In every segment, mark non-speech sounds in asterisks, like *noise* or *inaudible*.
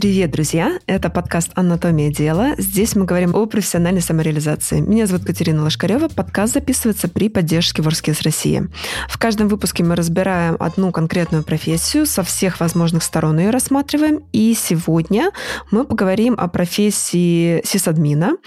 Привет, друзья! Это подкаст «Анатомия дела». Здесь мы говорим о профессиональной самореализации. Меня зовут Катерина Лошкарева. Подкаст записывается при поддержке Ворскис России. В каждом выпуске мы разбираем одну конкретную профессию, со всех возможных сторон ее рассматриваем. И сегодня мы поговорим о профессии сисадмина.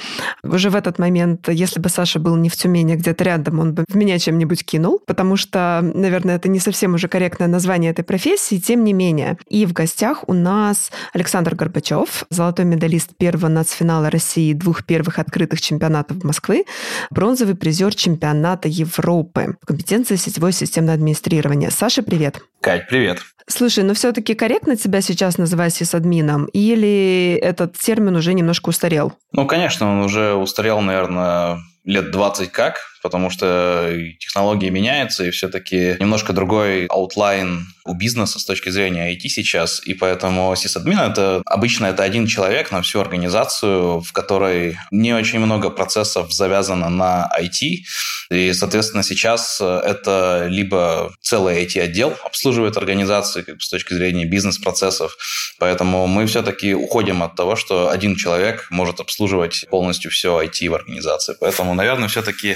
Уже в этот момент, если бы Саша был не в Тюмени, где-то рядом, он бы в меня чем-нибудь кинул, потому что, наверное, это не совсем уже корректное название этой профессии, тем не менее. И в гостях у нас Александр Александр Горбачев, золотой медалист первого нацфинала России двух первых открытых чемпионатов Москвы, бронзовый призер чемпионата Европы в компетенции сетевое системное администрирование. Саша, привет. Кать, привет. Слушай, ну все-таки корректно тебя сейчас называть сисадмином? Или этот термин уже немножко устарел? Ну, конечно, он уже устарел, наверное, лет 20 как, потому что технологии меняются, и все-таки немножко другой outline у бизнеса с точки зрения IT сейчас, и поэтому сисадмин это обычно это один человек на всю организацию, в которой не очень много процессов завязано на IT, и, соответственно, сейчас это либо целый IT-отдел обслуживает организации как бы, с точки зрения бизнес-процессов, поэтому мы все-таки уходим от того, что один человек может обслуживать полностью все IT в организации, поэтому, наверное, все-таки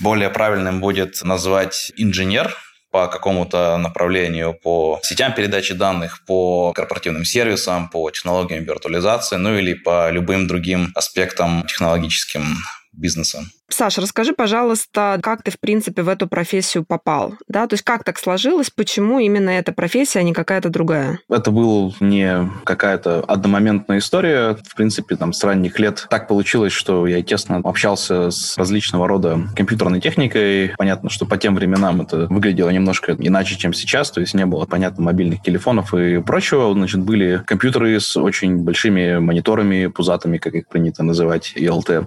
более правильным будет назвать инженер, по какому-то направлению, по сетям передачи данных, по корпоративным сервисам, по технологиям виртуализации, ну или по любым другим аспектам технологическим бизнеса. Саша, расскажи, пожалуйста, как ты, в принципе, в эту профессию попал? Да? То есть как так сложилось, почему именно эта профессия, а не какая-то другая? Это была не какая-то одномоментная история. В принципе, там, с ранних лет так получилось, что я тесно общался с различного рода компьютерной техникой. Понятно, что по тем временам это выглядело немножко иначе, чем сейчас. То есть не было, понятно, мобильных телефонов и прочего. Значит, были компьютеры с очень большими мониторами, пузатыми, как их принято называть, ELT.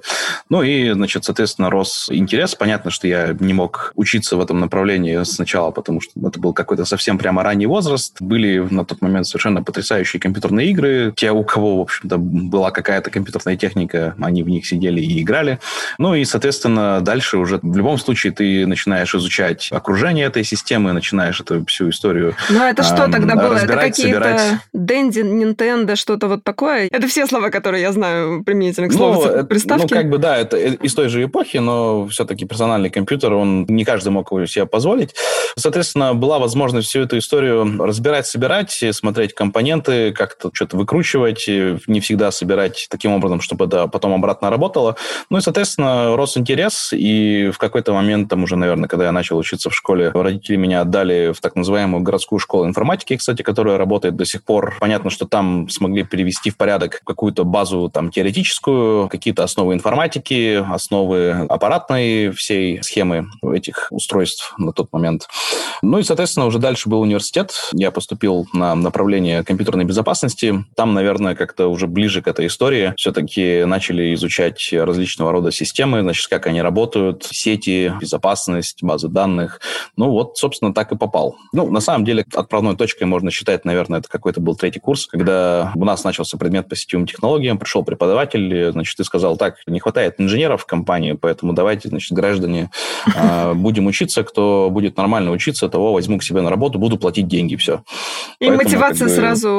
Ну и, значит, соответственно, соответственно, рос интерес. Понятно, что я не мог учиться в этом направлении сначала, потому что это был какой-то совсем прямо ранний возраст. Были на тот момент совершенно потрясающие компьютерные игры. Те, у кого, в общем-то, была какая-то компьютерная техника, они в них сидели и играли. Ну и, соответственно, дальше уже в любом случае ты начинаешь изучать окружение этой системы, начинаешь эту всю историю Ну это что эм, тогда было? Это какие-то Dendy, Nintendo, что-то вот такое? Это все слова, которые я знаю применительно к слову ну, *laughs* приставки? Ну, как бы, да, это из той же эпохи, эпохи, но все-таки персональный компьютер, он не каждый мог его себе позволить. Соответственно, была возможность всю эту историю разбирать, собирать, смотреть компоненты, как-то что-то выкручивать, не всегда собирать таким образом, чтобы это потом обратно работало. Ну и, соответственно, рос интерес, и в какой-то момент, там уже, наверное, когда я начал учиться в школе, родители меня отдали в так называемую городскую школу информатики, кстати, которая работает до сих пор. Понятно, что там смогли перевести в порядок какую-то базу там теоретическую, какие-то основы информатики, основы аппаратной всей схемы этих устройств на тот момент. Ну и, соответственно, уже дальше был университет. Я поступил на направление компьютерной безопасности. Там, наверное, как-то уже ближе к этой истории все-таки начали изучать различного рода системы, значит, как они работают, сети, безопасность, базы данных. Ну вот, собственно, так и попал. Ну, на самом деле, отправной точкой можно считать, наверное, это какой-то был третий курс, когда у нас начался предмет по сетевым технологиям, пришел преподаватель, значит, и сказал, так, не хватает инженеров в компании, поэтому давайте, значит, граждане, а, *laughs* будем учиться, кто будет нормально учиться, того возьму к себе на работу, буду платить деньги, все. И поэтому, мотивация как бы, сразу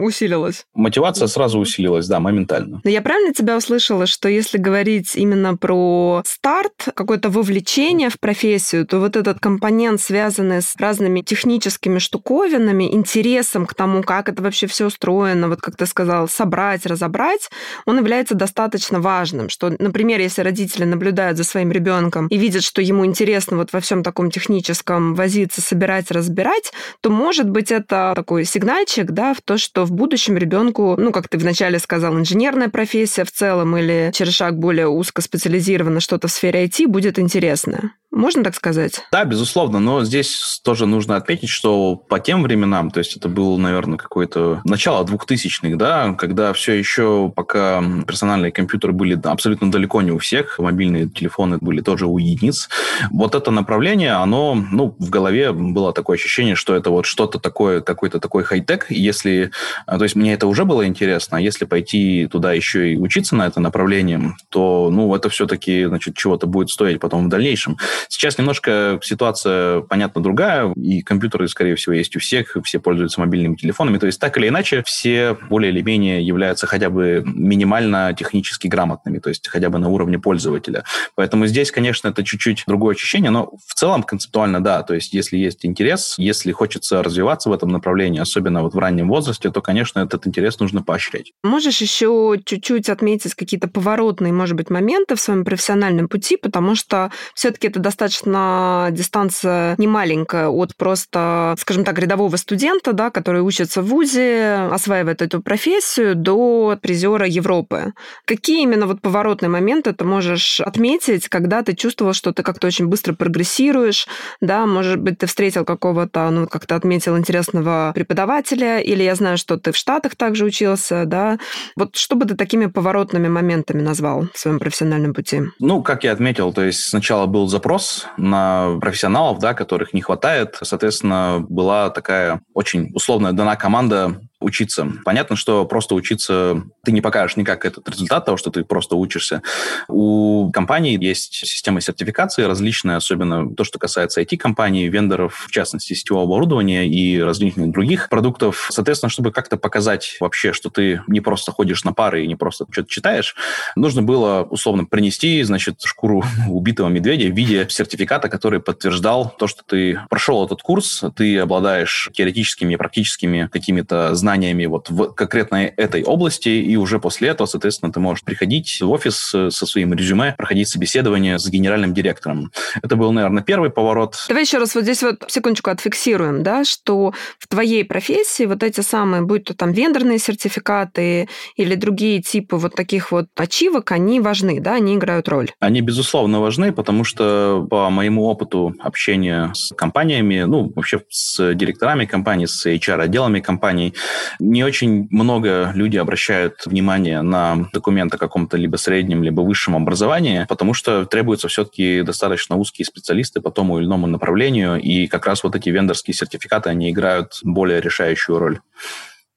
усилилась. Мотивация сразу усилилась, да, моментально. Но я правильно тебя услышала, что если говорить именно про старт, какое-то вовлечение в профессию, то вот этот компонент, связанный с разными техническими штуковинами, интересом к тому, как это вообще все устроено, вот как ты сказал, собрать, разобрать, он является достаточно важным, что, например, если родители наблюдают за своим ребенком и видят, что ему интересно вот во всем таком техническом возиться, собирать, разбирать, то, может быть, это такой сигнальчик, да, в то, что в будущем ребенку, ну, как ты вначале сказал, инженерная профессия в целом или через шаг более узкоспециализированно что-то в сфере IT будет интересно. Можно так сказать? Да, безусловно, но здесь тоже нужно отметить, что по тем временам, то есть это было, наверное, какое-то начало 2000-х, да, когда все еще пока персональные компьютеры были абсолютно далеко не у всех, мобильные телефоны были тоже у единиц, вот это направление, оно, ну, в голове было такое ощущение, что это вот что-то такое, какой-то такой хай-тек, если, а, то есть мне это уже было интересно, а если пойти туда еще и учиться на это направление, то, ну, это все-таки, значит, чего-то будет стоить потом в дальнейшем. Сейчас немножко ситуация, понятно, другая, и компьютеры, скорее всего, есть у всех, все пользуются мобильными телефонами, то есть так или иначе все более или менее являются хотя бы минимально технически грамотными, то есть хотя бы на уровне пользователя. Поэтому здесь, конечно, это чуть-чуть другое ощущение, но в целом концептуально да, то есть если есть интерес, если хочется развиваться в этом направлении, особенно вот в раннем возрасте, то, конечно, этот интерес нужно поощрять. Можешь еще чуть-чуть отметить какие-то поворотные, может быть, моменты в своем профессиональном пути, потому что все-таки это достаточно дистанция не маленькая от просто, скажем так, рядового студента, да, который учится в ВУЗе, осваивает эту профессию, до призера Европы. Какие именно вот поворотные моменты ты можешь отметить, когда ты чувствовал, что ты как-то очень быстро прогрессируешь, да, может быть, ты встретил какого-то, ну, как то отметил, интересного преподавателя, или я знаю, что ты в Штатах также учился, да. Вот что бы ты такими поворотными моментами назвал в своем профессиональном пути? Ну, как я отметил, то есть сначала был запрос на профессионалов, да, которых не хватает. Соответственно, была такая очень условная дана команда учиться. Понятно, что просто учиться ты не покажешь никак этот результат того, что ты просто учишься. У компаний есть система сертификации различная, особенно то, что касается IT-компаний, вендоров, в частности, сетевого оборудования и различных других продуктов. Соответственно, чтобы как-то показать вообще, что ты не просто ходишь на пары и не просто что-то читаешь, нужно было условно принести, значит, шкуру *laughs* убитого медведя в виде сертификата, который подтверждал то, что ты прошел этот курс, ты обладаешь теоретическими и практическими какими-то знаниями знаниями вот в конкретной этой области, и уже после этого, соответственно, ты можешь приходить в офис э, со своим резюме, проходить собеседование с генеральным директором. Это был, наверное, первый поворот. Давай еще раз вот здесь вот секундочку отфиксируем, да, что в твоей профессии вот эти самые, будь то там вендорные сертификаты или другие типы вот таких вот ачивок, они важны, да, они играют роль. Они, безусловно, важны, потому что по моему опыту общения с компаниями, ну, вообще с директорами компаний, с HR-отделами компаний, не очень много людей обращают внимание на документ о каком-то либо среднем, либо высшем образовании, потому что требуются все-таки достаточно узкие специалисты по тому или иному направлению, и как раз вот эти вендорские сертификаты, они играют более решающую роль.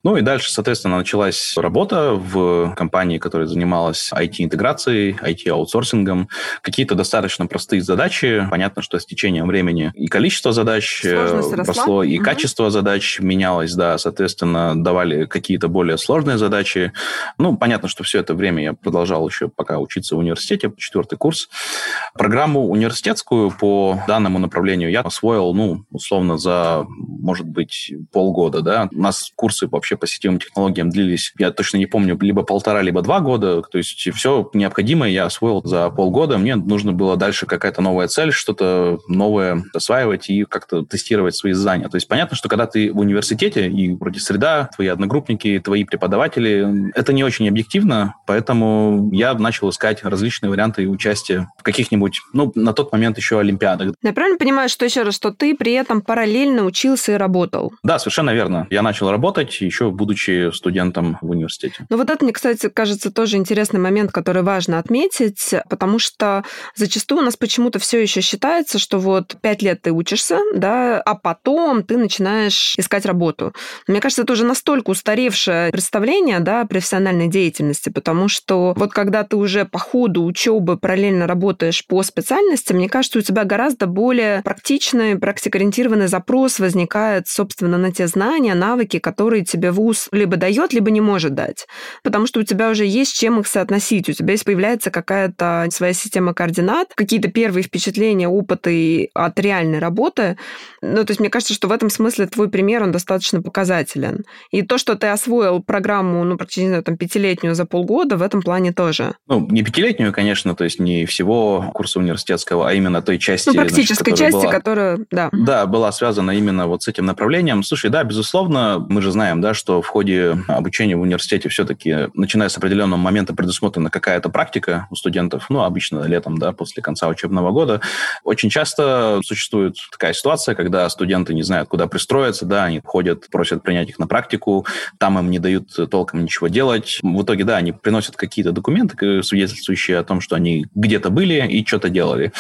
Ну и дальше, соответственно, началась работа в компании, которая занималась IT-интеграцией, IT-аутсорсингом. Какие-то достаточно простые задачи. Понятно, что с течением времени и количество задач э, Сложность росло, росла. и угу. качество задач менялось, да, соответственно, давали какие-то более сложные задачи. Ну, понятно, что все это время я продолжал еще пока учиться в университете, четвертый курс. Программу университетскую по данному направлению я освоил, ну, условно, за, может быть, полгода, да. У нас курсы вообще по сетевым технологиям длились, я точно не помню, либо полтора, либо два года. То есть все необходимое я освоил за полгода. Мне нужно было дальше какая-то новая цель, что-то новое осваивать и как-то тестировать свои знания. То есть понятно, что когда ты в университете, и вроде среда, твои одногруппники, твои преподаватели, это не очень объективно, поэтому я начал искать различные варианты участия в каких-нибудь, ну, на тот момент еще олимпиадах. Я правильно понимаю, что еще раз, что ты при этом параллельно учился и работал? Да, совершенно верно. Я начал работать еще еще будучи студентом в университете. Ну вот это, мне, кстати, кажется тоже интересный момент, который важно отметить, потому что зачастую у нас почему-то все еще считается, что вот пять лет ты учишься, да, а потом ты начинаешь искать работу. Мне кажется, это уже настолько устаревшее представление, да, профессиональной деятельности, потому что вот когда ты уже по ходу учебы параллельно работаешь по специальности, мне кажется, у тебя гораздо более практичный, практикоориентированный запрос возникает, собственно, на те знания, навыки, которые тебе вуз либо дает, либо не может дать. Потому что у тебя уже есть чем их соотносить. У тебя есть появляется какая-то своя система координат, какие-то первые впечатления, опыты от реальной работы. Ну, то есть мне кажется, что в этом смысле твой пример, он достаточно показателен. И то, что ты освоил программу, ну, практически, знаю, там, пятилетнюю за полгода, в этом плане тоже. Ну, не пятилетнюю, конечно, то есть не всего курса университетского, а именно той части... Ну, практической значит, части, была, которая, да. Да, была связана именно вот с этим направлением. Слушай, да, безусловно, мы же знаем, да, что в ходе обучения в университете все-таки, начиная с определенного момента, предусмотрена какая-то практика у студентов, ну, обычно летом, да, после конца учебного года. Очень часто существует такая ситуация, когда студенты не знают, куда пристроиться, да, они ходят, просят принять их на практику, там им не дают толком ничего делать. В итоге, да, они приносят какие-то документы, свидетельствующие о том, что они где-то были и что-то делали.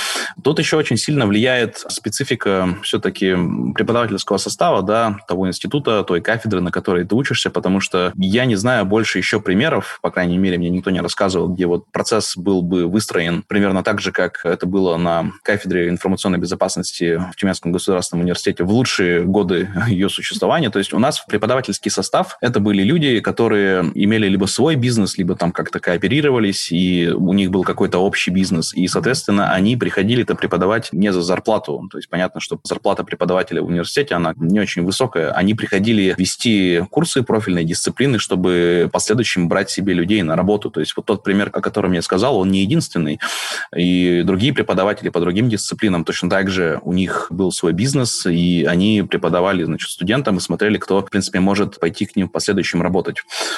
Тут еще очень сильно влияет специфика все-таки преподавательского состава, да, того института, той кафедры, на которой ты учишься, потому что я не знаю больше еще примеров, по крайней мере, мне никто не рассказывал, где вот процесс был бы выстроен примерно так же, как это было на кафедре информационной безопасности в Тюменском государственном университете в лучшие годы *laughs* ее существования. То есть у нас в преподавательский состав это были люди, которые имели либо свой бизнес, либо там как-то кооперировались, и у них был какой-то общий бизнес. И, соответственно, они приходили-то преподавать не за зарплату. То есть понятно, что зарплата преподавателя в университете, она не очень высокая. Они приходили вести курсы профильной дисциплины, чтобы в последующем брать себе людей на работу. То есть вот тот пример, о котором я сказал, он не единственный. И другие преподаватели по другим дисциплинам точно так же у них был свой бизнес, и они преподавали, значит, студентам и смотрели, кто, в принципе, может пойти к ним в последующем работать.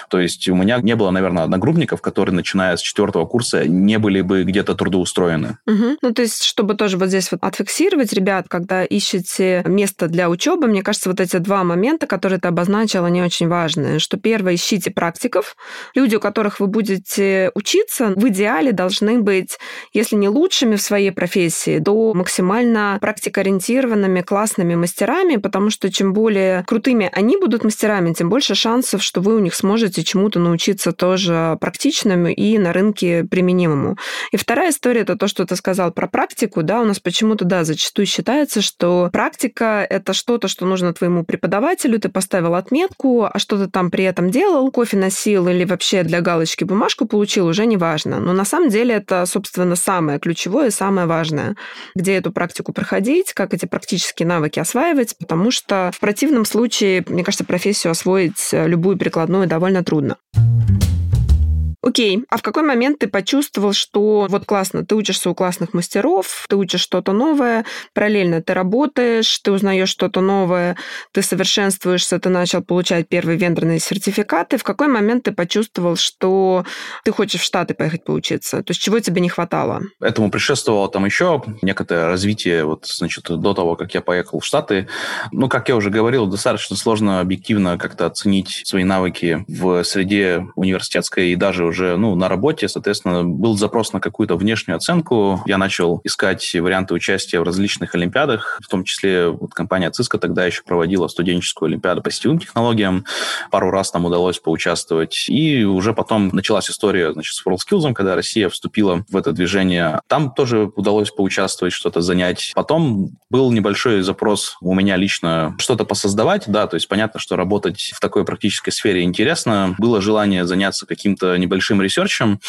То есть у меня не было, наверное, одногруппников, которые, начиная с четвертого курса, не были бы где-то трудоустроены. Угу. Ну, то есть, чтобы тоже вот здесь вот отфиксировать, ребят, когда ищете место для учебы, мне кажется, вот эти два момента, которые ты обозначила, они очень важны. Что первое, ищите практиков. Люди, у которых вы будете учиться, в идеале должны быть, если не лучшими в своей профессии, то максимально практикоориентированными, классными мастерами, потому что чем более крутыми они будут мастерами, тем больше шансов, что вы у них сможете чему-то научиться тоже практичному и на рынке применимому. И вторая история это то, что ты сказал про практику, да, у нас почему-то, да, зачастую считается, что практика — это что-то, что нужно твоему преподавателю, ты поставил отметку, а что ты там при этом делал, кофе носил или вообще для галочки бумажку получил, уже не важно. Но на самом деле это, собственно, самое ключевое самое важное, где эту практику проходить, как эти практические навыки осваивать, потому что в противном случае, мне кажется, профессию освоить э, любую прикладную довольно трудно. Окей, а в какой момент ты почувствовал, что вот классно, ты учишься у классных мастеров, ты учишь что-то новое, параллельно ты работаешь, ты узнаешь что-то новое, ты совершенствуешься, ты начал получать первые вендорные сертификаты. В какой момент ты почувствовал, что ты хочешь в Штаты поехать поучиться? То есть чего тебе не хватало? Этому предшествовало там еще некоторое развитие, вот, значит, до того, как я поехал в Штаты. Ну, как я уже говорил, достаточно сложно объективно как-то оценить свои навыки в среде университетской и даже уже уже ну, на работе, соответственно, был запрос на какую-то внешнюю оценку. Я начал искать варианты участия в различных олимпиадах, в том числе вот компания Cisco тогда еще проводила студенческую олимпиаду по сетевым технологиям. Пару раз там удалось поучаствовать. И уже потом началась история значит, с WorldSkills, когда Россия вступила в это движение. Там тоже удалось поучаствовать, что-то занять. Потом был небольшой запрос у меня лично что-то посоздавать, да, то есть понятно, что работать в такой практической сфере интересно. Было желание заняться каким-то небольшим большим ресерчем.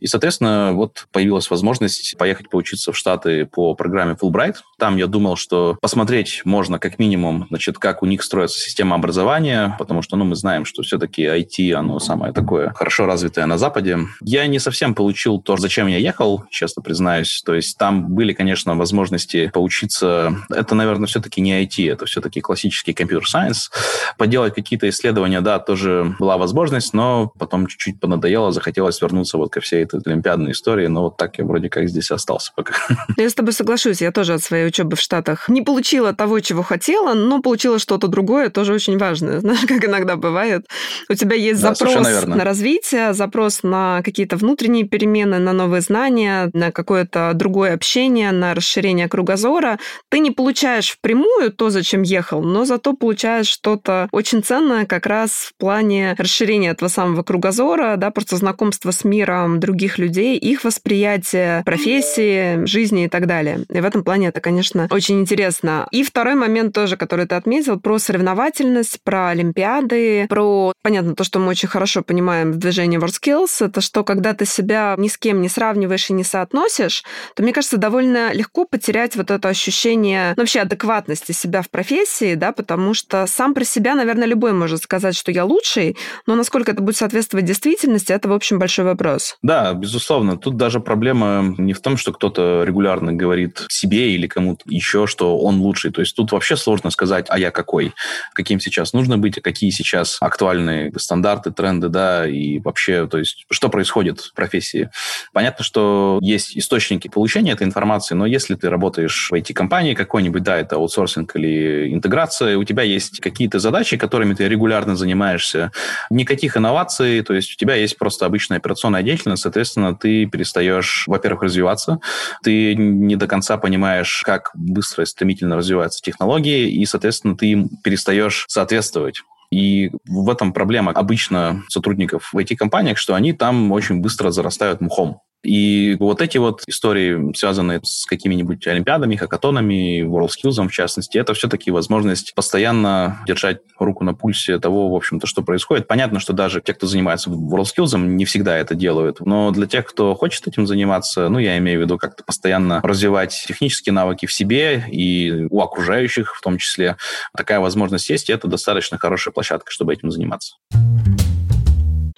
И, соответственно, вот появилась возможность поехать поучиться в Штаты по программе Fulbright. Там я думал, что посмотреть можно как минимум, значит, как у них строится система образования, потому что, ну, мы знаем, что все-таки IT, оно самое такое хорошо развитое на Западе. Я не совсем получил то, зачем я ехал, честно признаюсь. То есть там были, конечно, возможности поучиться. Это, наверное, все-таки не IT, это все-таки классический компьютер-сайенс. Поделать какие-то исследования, да, тоже была возможность, но потом чуть-чуть понадоело, захотелось вернуться вот ко всей этой олимпиадной истории, но вот так я вроде как здесь остался пока. Я с тобой соглашусь, я тоже от своей учебы в Штатах не получила того, чего хотела, но получила что-то другое, тоже очень важное. *laughs* Знаешь, как иногда бывает. У тебя есть да, запрос на развитие, запрос на какие-то внутренние перемены, на новые знания, на какое-то другое общение, на расширение кругозора. Ты не получаешь впрямую то, зачем ехал, но зато получаешь что-то очень ценное как раз в плане расширения этого самого кругозора, да, просто знакомство с миром других людей, их восприятие профессии, жизни и так далее. И в этом плане это, конечно, очень интересно. И второй момент тоже, который ты отметил, про соревновательность, про Олимпиады, про, понятно, то, что мы очень хорошо понимаем в движении WorldSkills, это что, когда ты себя ни с кем не сравниваешь и не соотносишь, то, мне кажется, довольно легко потерять вот это ощущение ну, вообще адекватности себя в профессии, да, потому что сам про себя, наверное, любой может сказать, что я лучший, но насколько это будет соответствовать действительности, это общем, большой вопрос. Да, безусловно. Тут даже проблема не в том, что кто-то регулярно говорит себе или кому-то еще, что он лучший. То есть тут вообще сложно сказать, а я какой, каким сейчас нужно быть, а какие сейчас актуальные стандарты, тренды, да, и вообще, то есть что происходит в профессии. Понятно, что есть источники получения этой информации, но если ты работаешь в IT-компании какой-нибудь, да, это аутсорсинг или интеграция, у тебя есть какие-то задачи, которыми ты регулярно занимаешься, никаких инноваций, то есть у тебя есть просто обычная операционная деятельность, соответственно, ты перестаешь, во-первых, развиваться, ты не до конца понимаешь, как быстро и стремительно развиваются технологии, и, соответственно, ты им перестаешь соответствовать. И в этом проблема обычно сотрудников в IT-компаниях, что они там очень быстро зарастают мухом. И вот эти вот истории, связанные с какими-нибудь олимпиадами, хакатонами, WorldSkills в частности, это все-таки возможность постоянно держать руку на пульсе того, в общем-то, что происходит. Понятно, что даже те, кто занимается WorldSkills, не всегда это делают, но для тех, кто хочет этим заниматься, ну, я имею в виду как-то постоянно развивать технические навыки в себе и у окружающих в том числе, такая возможность есть, и это достаточно хорошая площадка, чтобы этим заниматься.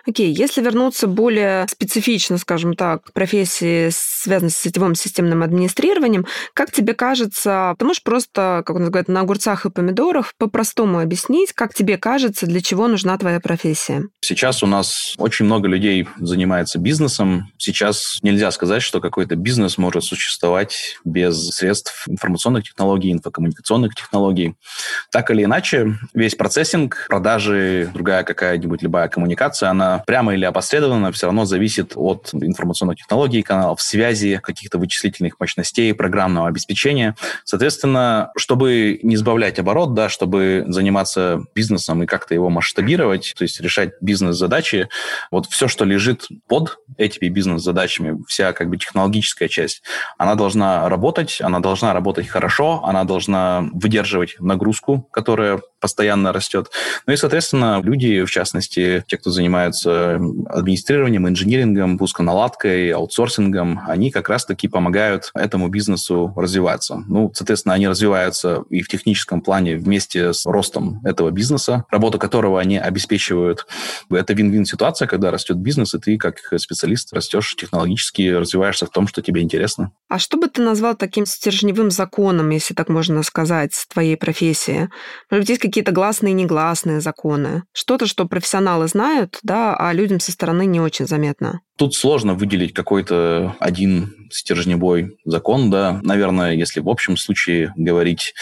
Окей, если вернуться более специфично, скажем так, к профессии, связанной с сетевым системным администрированием, как тебе кажется, ты можешь просто, как он говорит, на огурцах и помидорах по-простому объяснить, как тебе кажется, для чего нужна твоя профессия? Сейчас у нас очень много людей занимается бизнесом. Сейчас нельзя сказать, что какой-то бизнес может существовать без средств информационных технологий, инфокоммуникационных технологий. Так или иначе, весь процессинг, продажи, другая какая-нибудь любая коммуникация, она прямо или опосредованно все равно зависит от информационных технологий, каналов связи, каких-то вычислительных мощностей, программного обеспечения. Соответственно, чтобы не сбавлять оборот, да, чтобы заниматься бизнесом и как-то его масштабировать, то есть решать бизнес-задачи, вот все, что лежит под этими бизнес-задачами, вся как бы технологическая часть, она должна работать, она должна работать хорошо, она должна выдерживать нагрузку, которая постоянно растет. Ну и, соответственно, люди, в частности, те, кто занимаются администрированием, инжинирингом, пусконаладкой, аутсорсингом, они как раз-таки помогают этому бизнесу развиваться. Ну, соответственно, они развиваются и в техническом плане вместе с ростом этого бизнеса, работу которого они обеспечивают. Это вин-вин ситуация, когда растет бизнес, и ты как специалист растешь технологически, развиваешься в том, что тебе интересно. А что бы ты назвал таким стержневым законом, если так можно сказать, твоей профессии? Может быть, есть какие-то гласные и негласные законы. Что-то, что профессионалы знают, да, а людям со стороны не очень заметно. Тут сложно выделить какой-то один стержневой закон, да. Наверное, если в общем случае говорить,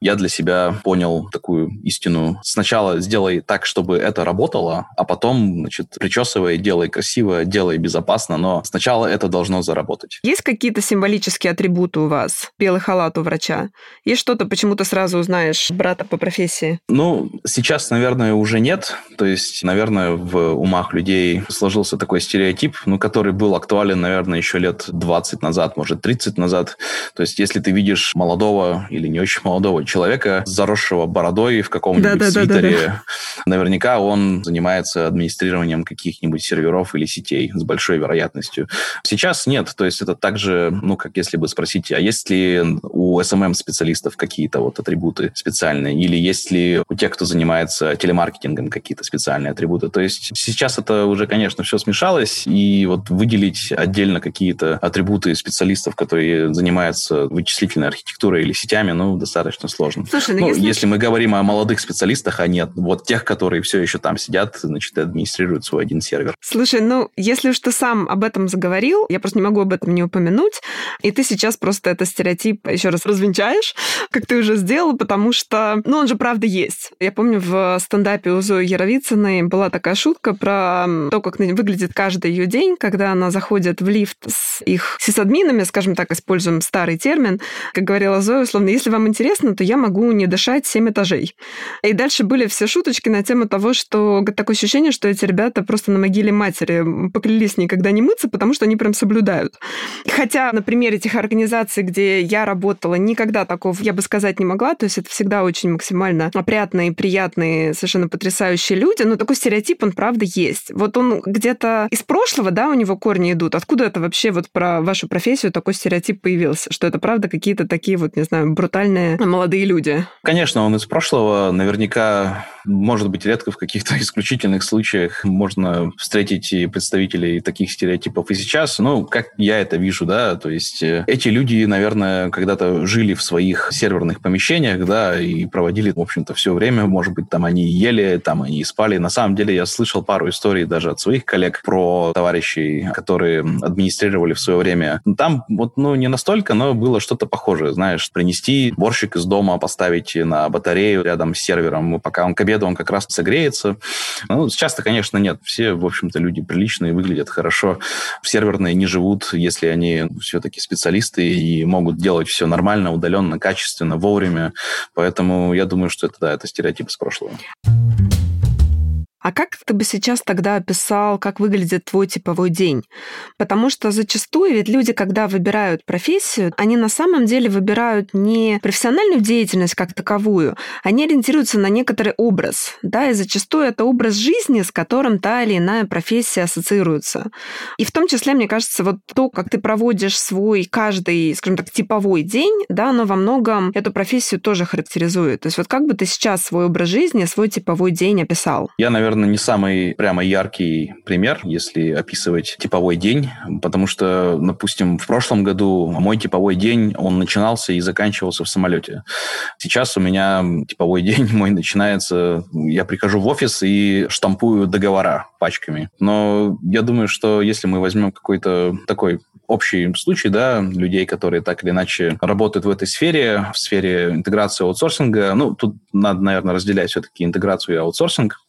я для себя понял такую истину. Сначала сделай так, чтобы это работало, а потом, значит, причесывай, делай красиво, делай безопасно, но сначала это должно заработать. Есть какие-то символические атрибуты у вас? Белый халат у врача? Есть что-то, почему ты сразу узнаешь брата по профессии? Ну, сейчас, наверное, уже нет. То есть, наверное, в умах людей сложился такой стереотип, ну, который был актуален, наверное, еще лет 20 назад, может, 30 назад. То есть, если ты видишь молодого или не очень молодого человека, заросшего бородой в каком-нибудь да, свитере, да, да, да. наверняка он занимается администрированием каких-нибудь серверов или сетей с большой вероятностью. Сейчас нет. То есть, это также, ну, как если бы спросить, а есть ли у SMM-специалистов какие-то вот атрибуты специальные? Или есть ли у тех, кто занимается телемаркетингом, какие-то специальные атрибуты? То есть, сейчас это уже, конечно, все смешалось, и вот выделить отдельно какие-то атрибуты специалистов, которые занимаются вычислительной архитектурой или сетями, ну, достаточно сложно. Слушай, ну, ну если... если мы говорим о молодых специалистах, а нет вот тех, которые все еще там сидят, значит, администрируют свой один сервер. Слушай, ну, если уж ты сам об этом заговорил, я просто не могу об этом не упомянуть, и ты сейчас просто этот стереотип еще раз развенчаешь, как ты уже сделал, потому что, ну, он же правда есть. Я помню, в стендапе у Зои Яровицыной была такая шутка про то, как выглядит каждый ее день, когда она заходит в лифт с их сисадминами, скажем так, используем старый термин, как говорила Зоя, условно, если вам интересно, то я могу не дышать 7 этажей. И дальше были все шуточки на тему того, что такое ощущение, что эти ребята просто на могиле матери поклялись никогда не мыться, потому что они прям соблюдают. Хотя на примере этих организаций, где я работала, никогда такого, я бы сказать, не могла, то есть это всегда очень максимально опрятные, приятные, совершенно потрясающие люди, но такой стереотип, он правда есть. Вот он где-то из прошлого, да, у него корни идут? Откуда это вообще вот про вашу профессию такой стереотип появился? Что это правда какие-то такие вот, не знаю, брутальные молодые люди? Конечно, он из прошлого. Наверняка, может быть, редко в каких-то *laughs* исключительных случаях можно встретить и представителей таких стереотипов и сейчас. Ну, как я это вижу, да, то есть э, эти люди, наверное, когда-то жили в своих серверных помещениях, да, и проводили, в общем-то, все время, может быть, там они ели, там они спали. На самом деле я слышал пару историй даже от своих коллег про товарищей которые администрировали в свое время. Там вот, ну, не настолько, но было что-то похожее, знаешь, принести борщик из дома, поставить на батарею рядом с сервером, пока он к обеду, он как раз согреется. Ну, сейчас-то, конечно, нет. Все, в общем-то, люди приличные, выглядят хорошо. Серверные не живут, если они все-таки специалисты и могут делать все нормально, удаленно, качественно, вовремя. Поэтому я думаю, что это, да, это стереотип из прошлого. А как ты бы сейчас тогда описал, как выглядит твой типовой день? Потому что зачастую ведь люди, когда выбирают профессию, они на самом деле выбирают не профессиональную деятельность как таковую, они ориентируются на некоторый образ, да, и зачастую это образ жизни, с которым та или иная профессия ассоциируется. И в том числе, мне кажется, вот то, как ты проводишь свой каждый, скажем так, типовой день, да, оно во многом эту профессию тоже характеризует. То есть вот как бы ты сейчас свой образ жизни, свой типовой день описал? Я, наверное, не самый прямо яркий пример, если описывать типовой день, потому что, допустим, в прошлом году мой типовой день, он начинался и заканчивался в самолете. Сейчас у меня типовой *laughs* день мой начинается, я прихожу в офис и штампую договора пачками. Но я думаю, что если мы возьмем какой-то такой общий случай, да, людей, которые так или иначе работают в этой сфере, в сфере интеграции аутсорсинга. Ну, тут надо, наверное, разделять все-таки интеграцию и аутсорсинг.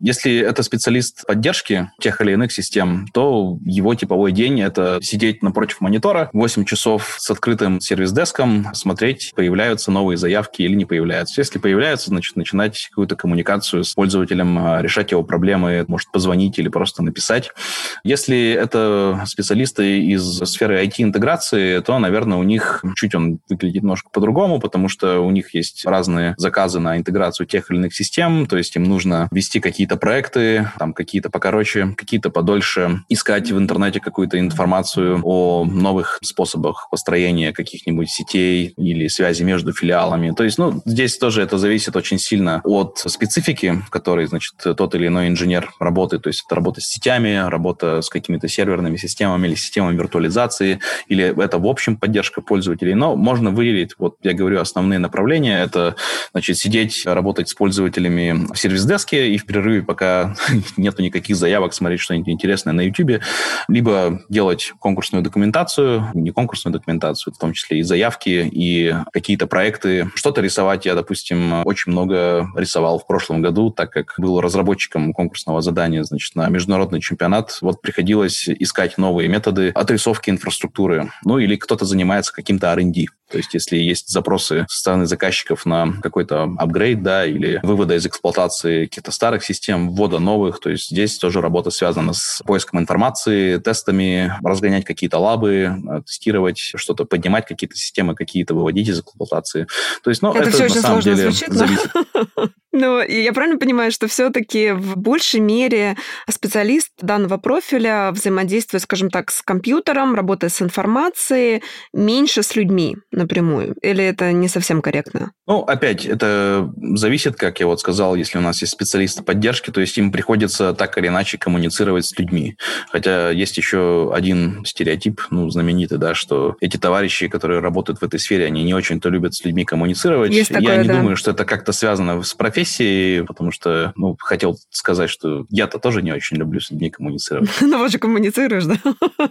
Если это специалист поддержки тех или иных систем, то его типовой день — это сидеть напротив монитора 8 часов с открытым сервис-деском, смотреть, появляются новые заявки или не появляются. Если появляются, значит, начинать какую-то коммуникацию с пользователем, а, решать его проблемы, может позвонить или просто написать. Если это специалисты из сферы IT-интеграции, то, наверное, у них чуть он выглядит немножко по-другому, потому что у них есть разные заказы на интеграцию тех или иных систем, то есть им нужно вести какие-то проекты, там какие-то покороче, какие-то подольше, искать в интернете какую-то информацию о новых способах построения каких-нибудь сетей или связи между филиалами. То есть, ну, здесь тоже это зависит очень сильно от специфики, в которой, значит, тот или иной инженер работает. То есть это работа с сетями, работа с какими-то серверными системами или системами виртуализации или это в общем поддержка пользователей. Но можно выделить, вот я говорю, основные направления. Это, значит, сидеть, работать с пользователями в сервис-деске и в перерыве, пока *laughs* нету никаких заявок, смотреть что-нибудь интересное на YouTube, либо делать конкурсную документацию, не конкурсную документацию, в том числе и заявки, и какие-то проекты. Что-то рисовать я, допустим, очень много рисовал в прошлом году, так как был разработчиком конкурсного задания, значит, на международный чемпионат. Вот приходилось искать новые методы отрисовки инфраструктуры, ну или кто-то занимается каким-то R&D. То есть, если есть запросы со стороны заказчиков на какой-то апгрейд, да, или вывода из эксплуатации каких-то старых систем, ввода новых, то есть здесь тоже работа связана с поиском информации, тестами, разгонять какие-то лабы, э, тестировать что-то, поднимать какие-то системы, какие-то выводить из эксплуатации. То есть, ну, это, это все на очень самом сложно деле звучит, зависит. *laughs* Ну, я правильно понимаю, что все-таки в большей мере специалист данного профиля взаимодействует, скажем так, с компьютером, работает с информацией, меньше с людьми напрямую? Или это не совсем корректно? Ну, опять, это зависит, как я вот сказал, если у нас есть специалисты поддержки, то есть им приходится так или иначе коммуницировать с людьми. Хотя есть еще один стереотип, ну, знаменитый, да, что эти товарищи, которые работают в этой сфере, они не очень-то любят с людьми коммуницировать. Есть такое, я не да. думаю, что это как-то связано с профессией, профессии, потому что, ну, хотел сказать, что я-то тоже не очень люблю с людьми коммуницировать. *laughs* Ну, вот же коммуницируешь, да?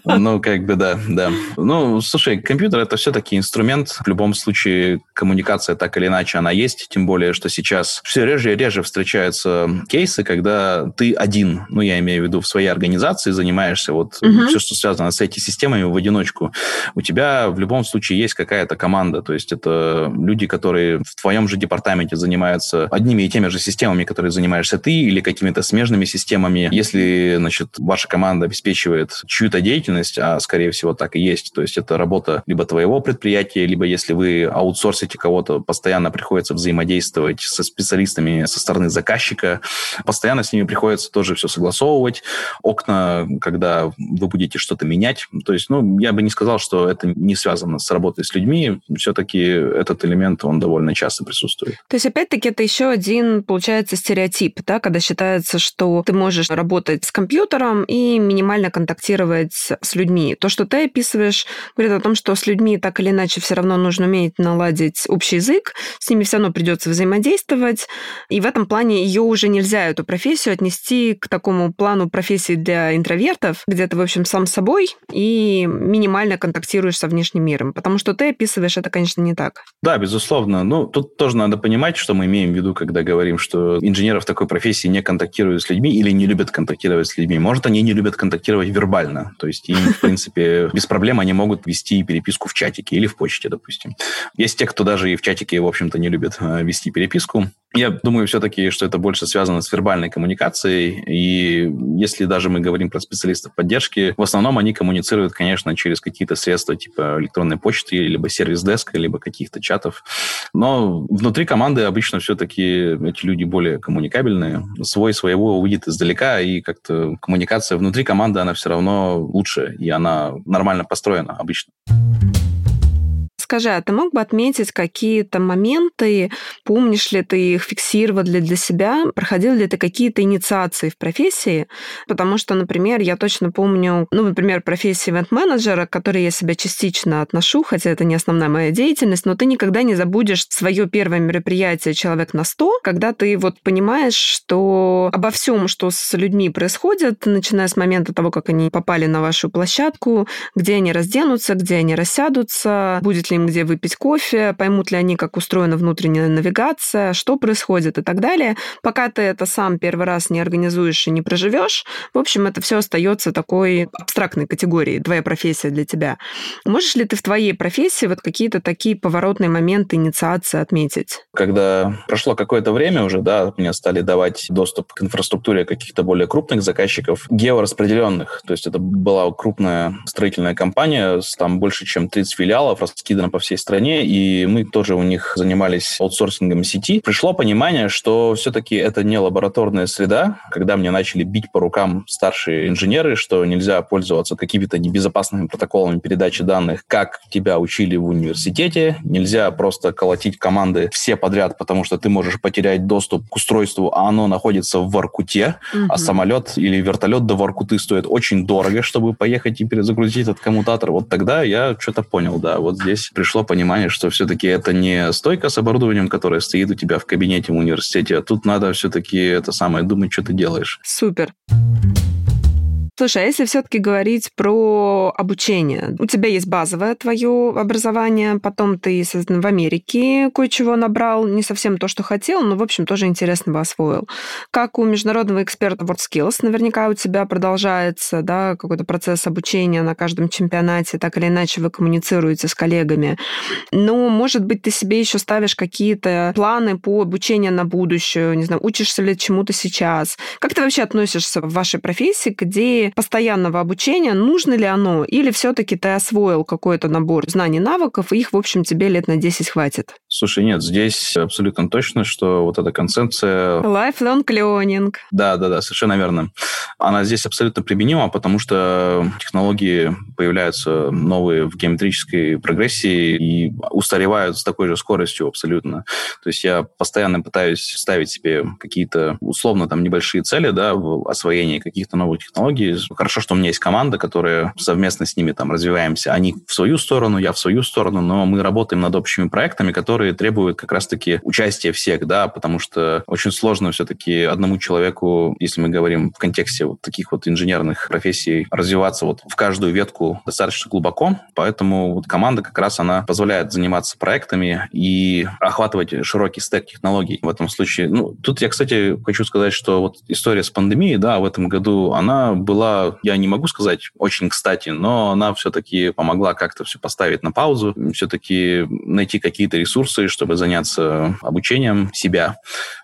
*laughs* Ну, как бы, да, да. Ну, слушай, компьютер — это все-таки инструмент. В любом случае, коммуникация так или иначе, она есть. Тем более, что сейчас все реже и реже встречаются кейсы, когда ты один, ну, я имею в виду в своей организации, занимаешься вот все, что связано с этими системами в одиночку. У тебя в любом случае есть какая-то команда. То есть это люди, которые в твоем же департаменте занимаются одними и теми же системами, которые занимаешься ты, или какими-то смежными системами. Если, значит, ваша команда обеспечивает чью-то деятельность, а скорее всего так и есть, то есть это работа либо твоего предприятия, либо если вы аутсорсите кого-то, постоянно приходится взаимодействовать со специалистами со стороны заказчика, постоянно с ними приходится тоже все согласовывать, окна, когда вы будете что-то менять. То есть, ну, я бы не сказал, что это не связано с работой с людьми, все-таки этот элемент, он довольно часто присутствует. То есть, опять-таки, это еще один, получается, стереотип, да, когда считается, что ты можешь работать с компьютером и минимально контактировать с людьми. То, что ты описываешь, говорит о том, что с людьми так или иначе все равно нужно уметь наладить общий язык, с ними все равно придется взаимодействовать, и в этом плане ее уже нельзя, эту профессию, отнести к такому плану профессии для интровертов, где ты, в общем, сам собой и минимально контактируешь со внешним миром. Потому что ты описываешь это, конечно, не так. Да, безусловно. Ну, тут тоже надо понимать, что мы имеем в виду, когда говорим, что инженеры в такой профессии не контактируют с людьми или не любят контактировать с людьми. Может, они не любят контактировать вербально. То есть им, в принципе, без проблем они могут вести переписку в чатике или в почте, допустим. Есть те, кто даже и в чатике, в общем-то, не любит э, вести переписку. Я думаю все-таки, что это больше связано с вербальной коммуникацией. И если даже мы говорим про специалистов поддержки, в основном они коммуницируют, конечно, через какие-то средства типа электронной почты, либо сервис-деска, либо каких-то чатов. Но внутри команды обычно все-таки эти люди более коммуникабельные. Свой своего увидит издалека, и как-то коммуникация внутри команды, она все равно лучше, и она нормально построена обычно. Скажи, а ты мог бы отметить какие-то моменты, помнишь ли ты их, фиксировал ли для себя, проходил ли ты какие-то инициации в профессии? Потому что, например, я точно помню, ну, например, профессии ивент-менеджера, к которой я себя частично отношу, хотя это не основная моя деятельность, но ты никогда не забудешь свое первое мероприятие «Человек на 100», когда ты вот понимаешь, что обо всем, что с людьми происходит, начиная с момента того, как они попали на вашу площадку, где они разденутся, где они рассядутся, будет ли им где выпить кофе, поймут ли они, как устроена внутренняя навигация, что происходит и так далее. Пока ты это сам первый раз не организуешь и не проживешь, в общем, это все остается такой абстрактной категорией, твоя профессия для тебя. Можешь ли ты в твоей профессии вот какие-то такие поворотные моменты инициации отметить? Когда прошло какое-то время уже, да, мне стали давать доступ к инфраструктуре каких-то более крупных заказчиков, геораспределенных. То есть это была крупная строительная компания, с там больше чем 30 филиалов, раскидано по всей стране, и мы тоже у них занимались аутсорсингом сети. Пришло понимание, что все-таки это не лабораторная среда, когда мне начали бить по рукам старшие инженеры, что нельзя пользоваться какими-то небезопасными протоколами передачи данных, как тебя учили в университете, нельзя просто колотить команды все подряд, потому что ты можешь потерять доступ к устройству, а оно находится в Воркуте, угу. а самолет или вертолет до Воркуты стоит очень дорого, чтобы поехать и перезагрузить этот коммутатор. Вот тогда я что-то понял, да, вот здесь пришло понимание, что все-таки это не стойка с оборудованием, которая стоит у тебя в кабинете в университете, а тут надо все-таки это самое думать, что ты делаешь. Супер. Слушай, а если все-таки говорить про обучение, у тебя есть базовое твое образование, потом ты, в Америке кое-чего набрал, не совсем то, что хотел, но, в общем, тоже интересного освоил. Как у международного эксперта WorldSkills, наверняка у тебя продолжается да, какой-то процесс обучения на каждом чемпионате, так или иначе вы коммуницируете с коллегами. Но, может быть, ты себе еще ставишь какие-то планы по обучению на будущее, не знаю, учишься ли чему-то сейчас. Как ты вообще относишься в вашей профессии к идее постоянного обучения, нужно ли оно, или все-таки ты освоил какой-то набор знаний, навыков, и их, в общем, тебе лет на 10 хватит? Слушай, нет, здесь абсолютно точно, что вот эта концепция... Lifelong learning. Да, да, да, совершенно верно. Она здесь абсолютно применима, потому что технологии появляются новые в геометрической прогрессии и устаревают с такой же скоростью абсолютно. То есть я постоянно пытаюсь ставить себе какие-то условно там небольшие цели, да, в освоении каких-то новых технологий, Хорошо, что у меня есть команда, которая совместно с ними там развиваемся. Они в свою сторону, я в свою сторону, но мы работаем над общими проектами, которые требуют как раз-таки участия всех, да, потому что очень сложно все-таки одному человеку, если мы говорим в контексте вот таких вот инженерных профессий, развиваться вот в каждую ветку достаточно глубоко, поэтому вот команда как раз она позволяет заниматься проектами и охватывать широкий стек технологий в этом случае. Ну, тут я, кстати, хочу сказать, что вот история с пандемией, да, в этом году, она была я не могу сказать очень кстати, но она все-таки помогла как-то все поставить на паузу, все-таки найти какие-то ресурсы, чтобы заняться обучением себя.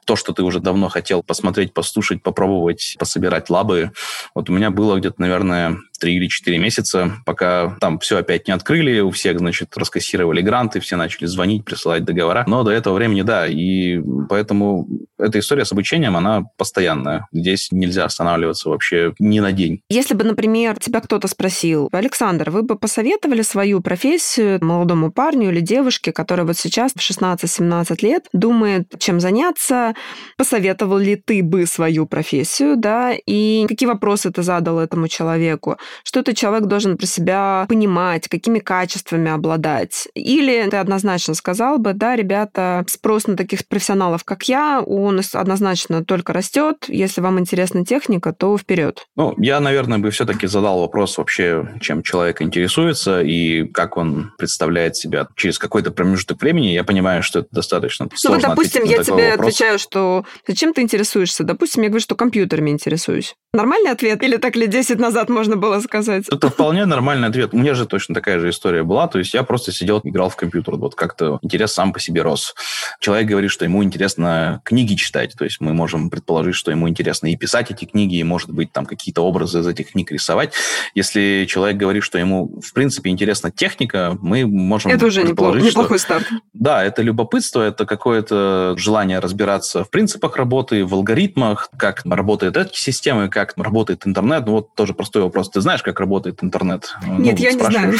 То, что ты уже давно хотел посмотреть, послушать, попробовать, пособирать лабы. Вот у меня было где-то, наверное, три или четыре месяца, пока там все опять не открыли, у всех, значит, раскассировали гранты, все начали звонить, присылать договора. Но до этого времени, да, и поэтому эта история с обучением, она постоянная. Здесь нельзя останавливаться вообще ни на день. Если бы, например, тебя кто-то спросил, Александр, вы бы посоветовали свою профессию молодому парню или девушке, которая вот сейчас в 16-17 лет думает, чем заняться, посоветовал ли ты бы свою профессию, да, и какие вопросы ты задал этому человеку? что этот человек должен про себя понимать, какими качествами обладать. Или ты однозначно сказал бы, да, ребята, спрос на таких профессионалов, как я, он однозначно только растет. Если вам интересна техника, то вперед. Ну, я, наверное, бы все-таки задал вопрос вообще, чем человек интересуется и как он представляет себя через какой-то промежуток времени. Я понимаю, что это достаточно ну, вот, допустим, я тебе вопрос. отвечаю, что зачем ты интересуешься? Допустим, я говорю, что компьютерами интересуюсь. Нормальный ответ? Или так лет 10 назад можно было сказать? Это вполне нормальный ответ. У меня же точно такая же история была. То есть я просто сидел, играл в компьютер. Вот как-то интерес сам по себе рос. Человек говорит, что ему интересно книги читать. То есть мы можем предположить, что ему интересно и писать эти книги, и, может быть, там какие-то образы из этих книг рисовать. Если человек говорит, что ему, в принципе, интересна техника, мы можем Это уже неплохо, что... неплохой старт. Да, это любопытство, это какое-то желание разбираться в принципах работы, в алгоритмах, как работают эти системы, как работает интернет. Ну, вот тоже простой вопрос. Ты знаешь, как работает интернет? Нет, ну, я не знаю.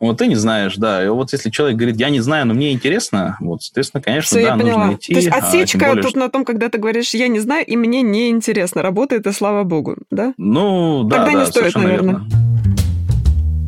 Вот ты не знаешь, да. И вот если человек говорит, я не знаю, но мне интересно, вот, соответственно, конечно, Все, да, нужно идти. То есть а, отсечка а, более, тут что... на том, когда ты говоришь, я не знаю, и мне не интересно. Работает, и слава богу, да? Ну, да, Тогда да, не стоит, наверное. Верно.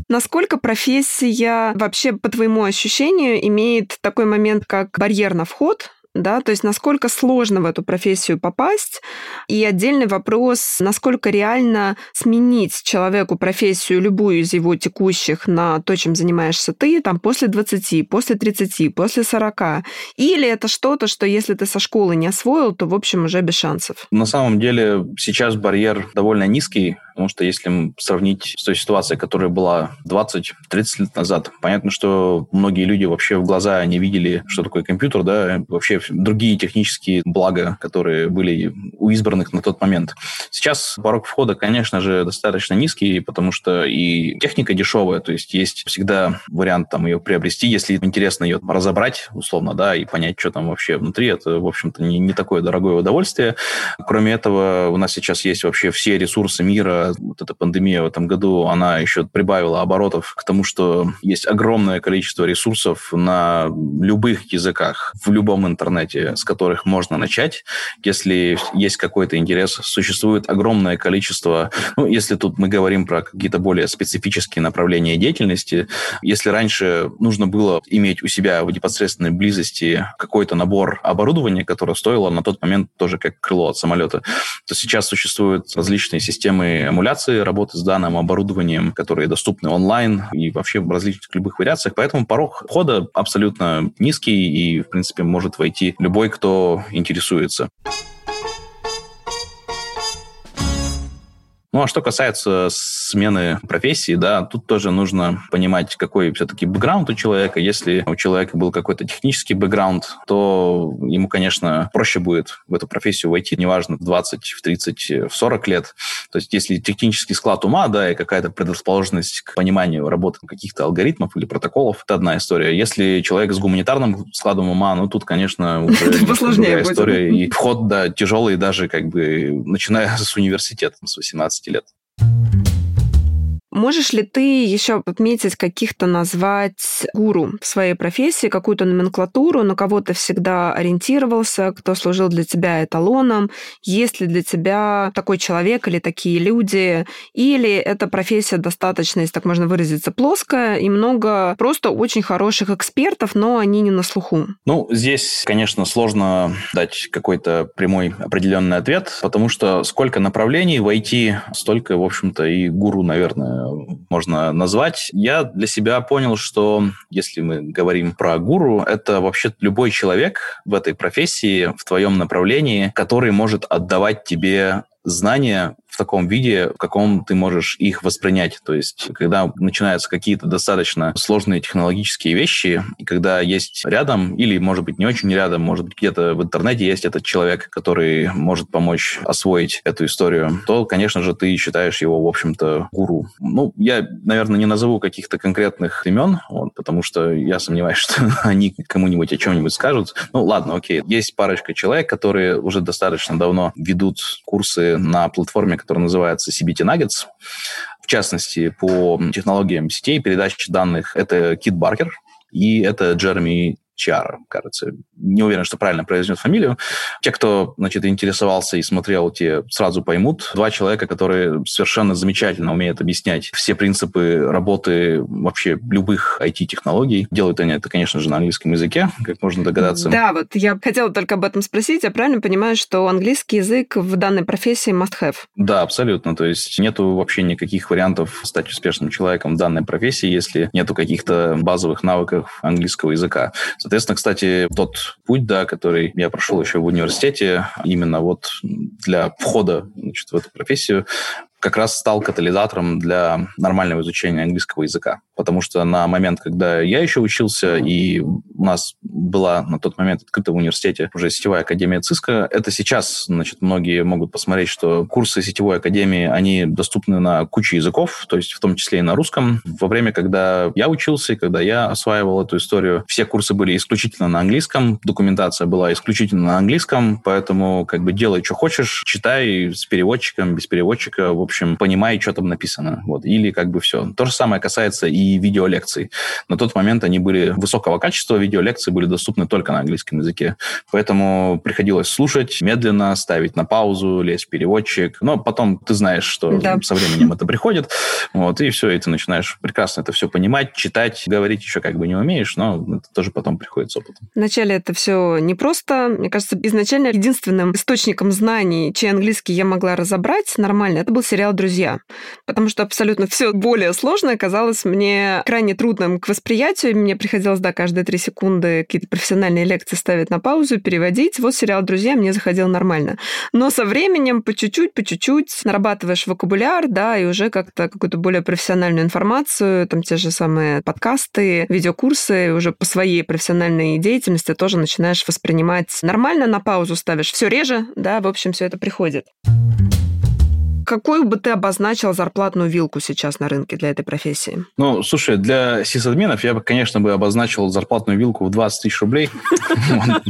Насколько профессия вообще, по твоему ощущению, имеет такой момент, как барьер на вход, да, то есть насколько сложно в эту профессию попасть, и отдельный вопрос, насколько реально сменить человеку профессию, любую из его текущих, на то, чем занимаешься ты, там, после 20, после 30, после 40, или это что-то, что если ты со школы не освоил, то, в общем, уже без шансов? На самом деле сейчас барьер довольно низкий, потому что если сравнить с той ситуацией, которая была 20-30 лет назад, понятно, что многие люди вообще в глаза не видели, что такое компьютер, да, вообще другие технические блага, которые были у избранных на тот момент. Сейчас порог входа, конечно же, достаточно низкий, потому что и техника дешевая, то есть есть всегда вариант там ее приобрести, если интересно ее разобрать, условно, да, и понять, что там вообще внутри, это, в общем-то, не, не такое дорогое удовольствие. Кроме этого, у нас сейчас есть вообще все ресурсы мира. Вот эта пандемия в этом году, она еще прибавила оборотов к тому, что есть огромное количество ресурсов на любых языках, в любом интернете, с которых можно начать. Если есть какой-то интерес, существует огромное количество, ну, если тут мы говорим про какие-то более специфические направления деятельности, если раньше нужно было иметь у себя в непосредственной близости какой-то набор оборудования, которое стоило на тот момент тоже как крыло от самолета, то сейчас существуют различные системы эмуляции работы с данным оборудованием, которые доступны онлайн и вообще в различных любых вариациях. Поэтому порог входа абсолютно низкий и, в принципе, может войти любой, кто интересуется. Ну, а что касается смены профессии, да, тут тоже нужно понимать, какой все-таки бэкграунд у человека. Если у человека был какой-то технический бэкграунд, то ему, конечно, проще будет в эту профессию войти, неважно, в 20, в 30, в 40 лет. То есть если технический склад ума, да, и какая-то предрасположенность к пониманию работы каких-то алгоритмов или протоколов, это одна история. Если человек с гуманитарным складом ума, ну, тут, конечно, *laughs* уже другая история. И вход, да, тяжелый даже, как бы, начиная *laughs* с университета, с 18 лет. Можешь ли ты еще отметить каких-то назвать гуру в своей профессии, какую-то номенклатуру, на кого ты всегда ориентировался, кто служил для тебя эталоном? Есть ли для тебя такой человек или такие люди? Или эта профессия достаточно, если так можно выразиться, плоская, и много просто очень хороших экспертов, но они не на слуху? Ну, здесь, конечно, сложно дать какой-то прямой определенный ответ, потому что сколько направлений в IT, столько, в общем-то, и гуру, наверное, можно назвать. Я для себя понял, что если мы говорим про гуру, это вообще любой человек в этой профессии, в твоем направлении, который может отдавать тебе знания в таком виде, в каком ты можешь их воспринять. То есть, когда начинаются какие-то достаточно сложные технологические вещи, и когда есть рядом, или, может быть, не очень рядом, может быть, где-то в интернете есть этот человек, который может помочь освоить эту историю, то, конечно же, ты считаешь его, в общем-то, гуру. Ну, я, наверное, не назову каких-то конкретных имен, вот, потому что я сомневаюсь, *laughs* что они кому-нибудь о чем-нибудь скажут. Ну, ладно, окей. Есть парочка человек, которые уже достаточно давно ведут курсы на платформе, который называется CBT Nuggets. В частности, по технологиям сетей передачи данных это Кит Баркер и это Джереми Чара, кажется. Не уверен, что правильно произнес фамилию. Те, кто, значит, интересовался и смотрел, те сразу поймут. Два человека, которые совершенно замечательно умеют объяснять все принципы работы вообще любых IT-технологий. Делают они это, конечно же, на английском языке, как можно догадаться. Да, вот я хотела только об этом спросить. Я правильно понимаю, что английский язык в данной профессии must-have? Да, абсолютно. То есть нету вообще никаких вариантов стать успешным человеком в данной профессии, если нету каких-то базовых навыков английского языка. Соответственно, кстати, тот путь, да, который я прошел еще в университете, именно вот для входа значит, в эту профессию, как раз стал катализатором для нормального изучения английского языка. Потому что на момент, когда я еще учился, и у нас была на тот момент открыта в университете уже сетевая академия ЦИСКа, это сейчас, значит, многие могут посмотреть, что курсы сетевой академии, они доступны на кучу языков, то есть в том числе и на русском. Во время, когда я учился, и когда я осваивал эту историю, все курсы были исключительно на английском, документация была исключительно на английском, поэтому как бы делай, что хочешь, читай с переводчиком, без переводчика, в общем, понимай, что там написано. Вот. Или как бы все. То же самое касается и видеолекций. На тот момент они были высокого качества, видеолекции были доступны только на английском языке. Поэтому приходилось слушать медленно, ставить на паузу, лезть в переводчик. Но потом ты знаешь, что да. со временем это приходит. Вот, и все, и ты начинаешь прекрасно это все понимать, читать, говорить еще как бы не умеешь, но это тоже потом приходит с опытом. Вначале это все не просто. Мне кажется, изначально единственным источником знаний, чей английский я могла разобрать нормально, это был сериал «Друзья», потому что абсолютно все более сложное казалось мне крайне трудным к восприятию. Мне приходилось, да, каждые три секунды какие-то профессиональные лекции ставить на паузу, переводить. Вот сериал «Друзья» мне заходил нормально. Но со временем по чуть-чуть, по чуть-чуть нарабатываешь вокабуляр, да, и уже как-то какую-то более профессиональную информацию, там те же самые подкасты, видеокурсы, уже по своей профессиональной деятельности тоже начинаешь воспринимать нормально, на паузу ставишь все реже, да, в общем, все это приходит. Какую бы ты обозначил зарплатную вилку сейчас на рынке для этой профессии? Ну, слушай, для сисадминов я бы, конечно, бы обозначил зарплатную вилку в 20 тысяч рублей.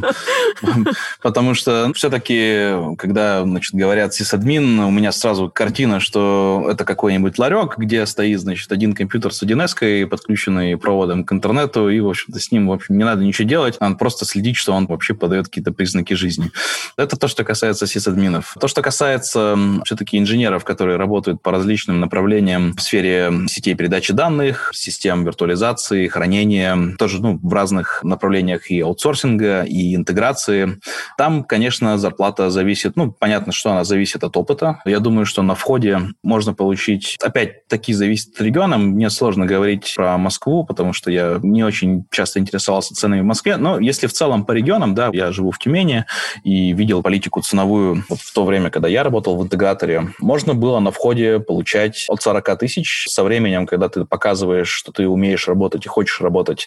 *laughs* Потому что все-таки, когда значит, говорят сисадмин, у меня сразу картина, что это какой-нибудь ларек, где стоит, значит, один компьютер с 1 подключенный проводом к интернету, и, в общем-то, с ним, в общем, не надо ничего делать, надо просто следить, что он вообще подает какие-то признаки жизни. Это то, что касается сисадминов. То, что касается все-таки инженеров, инженеров, которые работают по различным направлениям в сфере сетей передачи данных, систем виртуализации, хранения, тоже ну, в разных направлениях и аутсорсинга, и интеграции. Там, конечно, зарплата зависит, ну, понятно, что она зависит от опыта. Я думаю, что на входе можно получить, опять, такие зависит от региона. Мне сложно говорить про Москву, потому что я не очень часто интересовался ценами в Москве, но если в целом по регионам, да, я живу в Тюмени и видел политику ценовую вот в то время, когда я работал в интеграторе, можно было на входе получать от 40 тысяч. Со временем, когда ты показываешь, что ты умеешь работать и хочешь работать,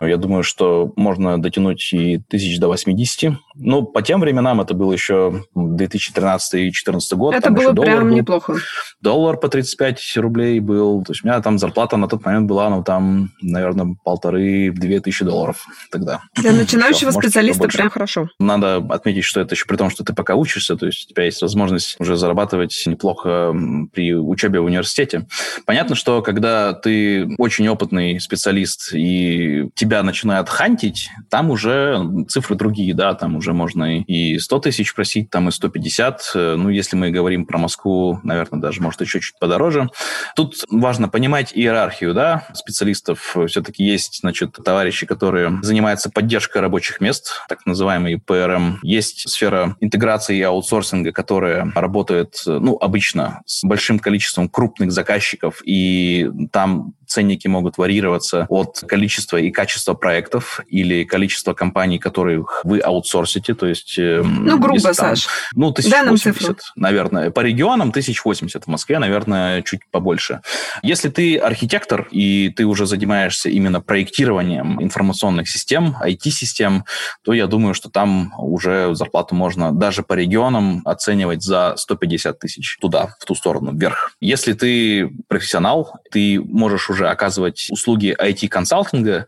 я думаю, что можно дотянуть и тысяч до 80. Ну, по тем временам это был еще 2013 и 2014 год. Это было прям был. неплохо. Доллар по 35 рублей был. То есть у меня там зарплата на тот момент была, ну, там, наверное, полторы-две тысячи долларов тогда. Для начинающего Все, специалиста прям хорошо. Надо отметить, что это еще при том, что ты пока учишься, то есть у тебя есть возможность уже зарабатывать неплохо неплохо при учебе в университете. Понятно, что когда ты очень опытный специалист и тебя начинают хантить, там уже цифры другие, да, там уже можно и 100 тысяч просить, там и 150. Ну, если мы говорим про Москву, наверное, даже, может, еще чуть подороже. Тут важно понимать иерархию, да, специалистов. Все-таки есть, значит, товарищи, которые занимаются поддержкой рабочих мест, так называемый ПРМ. Есть сфера интеграции и аутсорсинга, которая работает, ну, обычно с большим количеством крупных заказчиков, и там ценники могут варьироваться от количества и качества проектов или количества компаний, которых вы аутсорсите, то есть... Эм, ну, грубо, там, Саш. Ну, 1080, наверное. По регионам 1080, в Москве, наверное, чуть побольше. Если ты архитектор, и ты уже занимаешься именно проектированием информационных систем, IT-систем, то я думаю, что там уже зарплату можно даже по регионам оценивать за 150 тысяч туда, в ту сторону, вверх. Если ты профессионал, ты можешь уже оказывать услуги IT-консалтинга,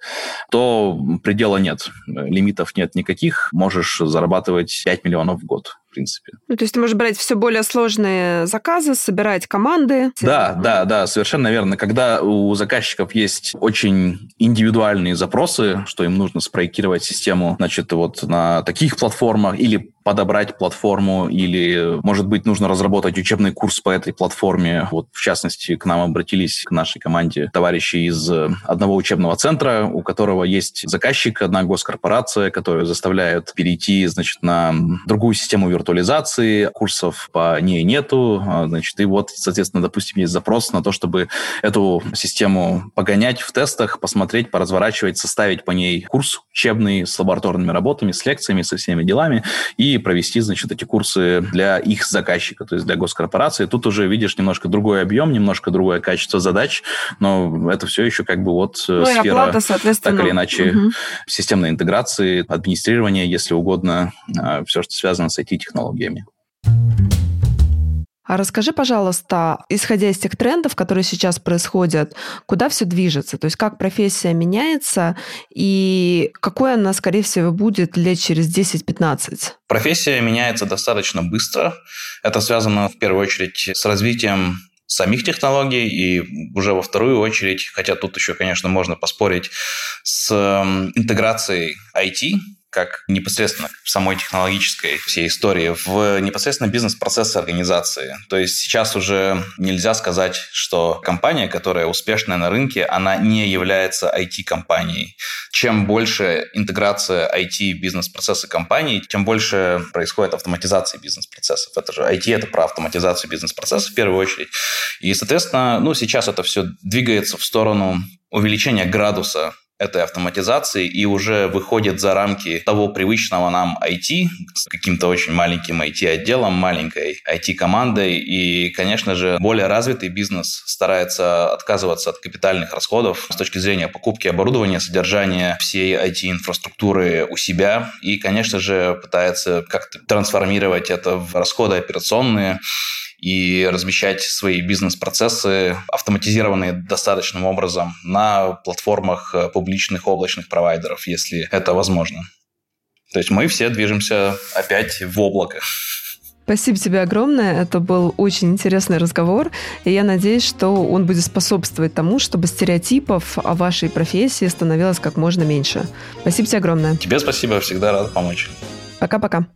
то предела нет. Лимитов нет никаких. Можешь зарабатывать 5 миллионов в год принципе. Ну, то есть ты можешь брать все более сложные заказы, собирать команды. Да, да, да, совершенно верно. Когда у заказчиков есть очень индивидуальные запросы, что им нужно спроектировать систему, значит, вот на таких платформах или подобрать платформу или, может быть, нужно разработать учебный курс по этой платформе. Вот, в частности, к нам обратились, к нашей команде, товарищи из одного учебного центра, у которого есть заказчик, одна госкорпорация, которая заставляет перейти, значит, на другую систему виртуализации виртуализации, курсов по ней нету, а, значит, и вот, соответственно, допустим, есть запрос на то, чтобы эту систему погонять в тестах, посмотреть, поразворачивать, составить по ней курс учебный с лабораторными работами, с лекциями, со всеми делами и провести, значит, эти курсы для их заказчика, то есть для госкорпорации. Тут уже видишь немножко другой объем, немножко другое качество задач, но это все еще как бы вот э, ну, сфера, оплата, соответственно. так или иначе, угу. системной интеграции, администрирования, если угодно, а, все, что связано с IT-технологиями. А расскажи, пожалуйста, исходя из тех трендов, которые сейчас происходят, куда все движется? То есть как профессия меняется и какой она, скорее всего, будет лет через 10-15? Профессия меняется достаточно быстро. Это связано в первую очередь с развитием самих технологий и уже во вторую очередь, хотя тут еще, конечно, можно поспорить с интеграцией IT как непосредственно в самой технологической всей истории, в непосредственно бизнес-процессы организации. То есть сейчас уже нельзя сказать, что компания, которая успешная на рынке, она не является IT-компанией. Чем больше интеграция IT бизнес-процессы компании, тем больше происходит автоматизация бизнес-процессов. Это же IT – это про автоматизацию бизнес-процессов в первую очередь. И, соответственно, ну, сейчас это все двигается в сторону увеличения градуса этой автоматизации и уже выходит за рамки того привычного нам IT с каким-то очень маленьким IT-отделом, маленькой IT-командой. И, конечно же, более развитый бизнес старается отказываться от капитальных расходов с точки зрения покупки оборудования, содержания всей IT-инфраструктуры у себя. И, конечно же, пытается как-то трансформировать это в расходы операционные и размещать свои бизнес-процессы, автоматизированные достаточным образом, на платформах э, публичных облачных провайдеров, если это возможно. То есть мы все движемся опять в облако. Спасибо тебе огромное. Это был очень интересный разговор. И я надеюсь, что он будет способствовать тому, чтобы стереотипов о вашей профессии становилось как можно меньше. Спасибо тебе огромное. Тебе спасибо. Всегда рад помочь. Пока-пока.